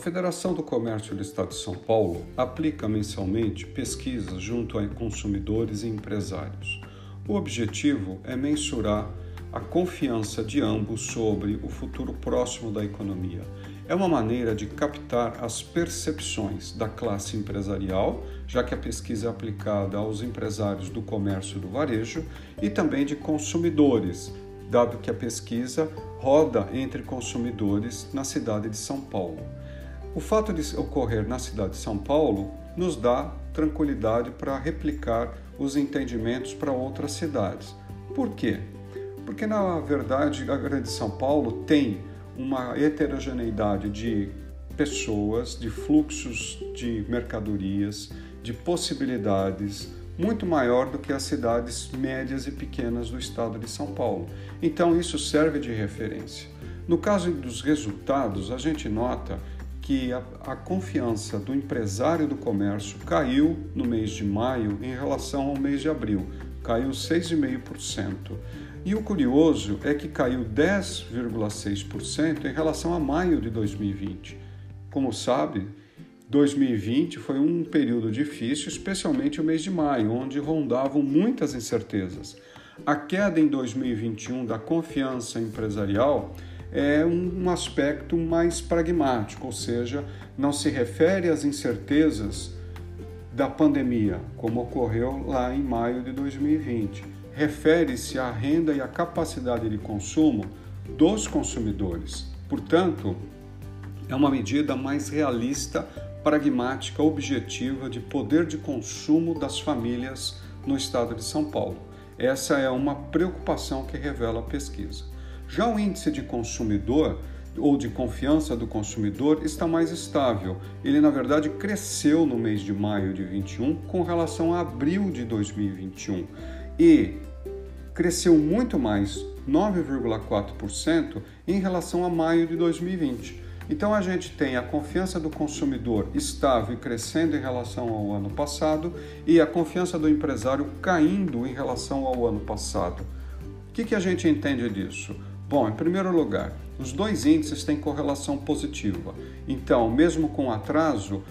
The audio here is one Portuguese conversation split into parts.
Federação do Comércio do Estado de São Paulo aplica mensalmente pesquisas junto a consumidores e empresários. O objetivo é mensurar a confiança de ambos sobre o futuro próximo da economia. É uma maneira de captar as percepções da classe empresarial, já que a pesquisa é aplicada aos empresários do comércio e do varejo, e também de consumidores, dado que a pesquisa roda entre consumidores na cidade de São Paulo. O fato de ocorrer na cidade de São Paulo nos dá tranquilidade para replicar os entendimentos para outras cidades. Por quê? Porque, na verdade, a Grande São Paulo tem uma heterogeneidade de pessoas, de fluxos de mercadorias, de possibilidades, muito maior do que as cidades médias e pequenas do estado de São Paulo. Então, isso serve de referência. No caso dos resultados, a gente nota que a, a, confiança do empresário do comércio caiu no mês de maio em relação ao mês de abril, caiu 6,5%. E o curioso é que caiu 10,6% em relação a maio de 2020. Como sabe, 2020 foi um período difícil, especialmente o mês de maio, onde rondavam muitas incertezas. A queda em 2021 da confiança empresarial é um aspecto mais pragmático, ou seja, não se refere às incertezas da pandemia, como ocorreu lá em maio de 2020. Refere-se à renda e à capacidade de consumo dos consumidores. Portanto, é uma medida mais realista pragmática objetiva de poder de consumo das famílias no estado de São Paulo. Essa é uma preocupação que revela a pesquisa. Já o índice de consumidor ou de confiança do consumidor está mais estável. Ele, na verdade, cresceu no mês de maio de 21 com relação a abril de 2021 e cresceu muito mais, 9,4%, em relação a maio de 2020. Então a gente tem a confiança do consumidor estável e crescendo em relação ao ano passado e a confiança do empresário caindo em relação ao ano passado. O que, que a gente entende disso? Bom, em primeiro lugar, os dois índices têm correlação positiva. Então, mesmo com atraso,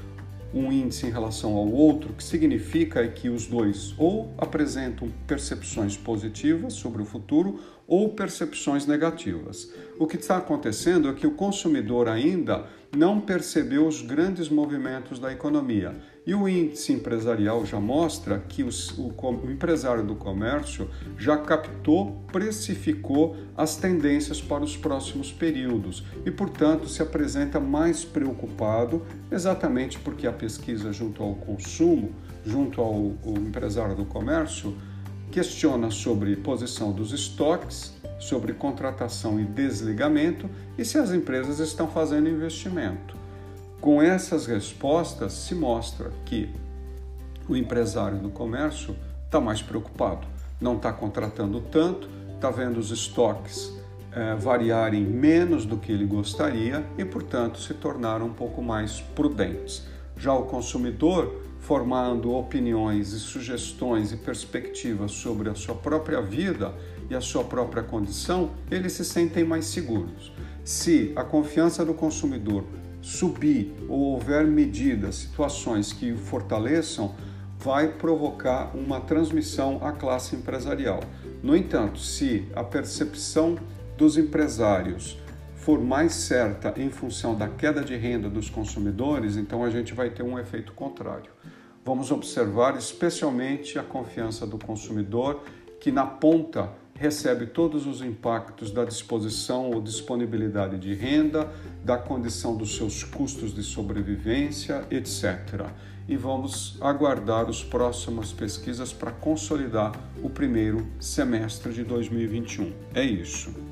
um índice em relação ao outro, que significa que os dois ou apresentam percepções positivas sobre o futuro ou percepções negativas. O que está acontecendo é que o consumidor ainda não percebeu os grandes movimentos da economia. E o índice empresarial já mostra que os, o, o, empresário do comércio já captou, precificou as tendências para os próximos períodos e, portanto, se apresenta mais preocupado, exatamente porque a pesquisa junto ao consumo, junto ao, ao empresário do comércio, questiona sobre posição dos estoques, sobre contratação e desligamento e se as empresas estão fazendo investimento. Com essas respostas, se mostra que o empresário do comércio está mais preocupado, não está contratando tanto, está vendo os estoques é, variarem menos do que ele gostaria e, portanto, se tornar um pouco mais prudentes. Já o consumidor formando opiniões e sugestões e perspectivas sobre a sua própria vida e a sua própria condição, eles se sentem mais seguros. Se a confiança do consumidor subir ou houver medidas, situações que o fortaleçam, vai provocar uma transmissão à classe empresarial. No entanto, se a percepção dos empresários for mais certa em função da queda de renda dos consumidores, então a gente vai ter um efeito contrário. Vamos observar especialmente a confiança do consumidor, que na ponta recebe todos os impactos da disposição ou disponibilidade de renda, da condição dos seus custos de sobrevivência, etc. E vamos aguardar as próximas pesquisas para consolidar o primeiro semestre de 2021. É isso.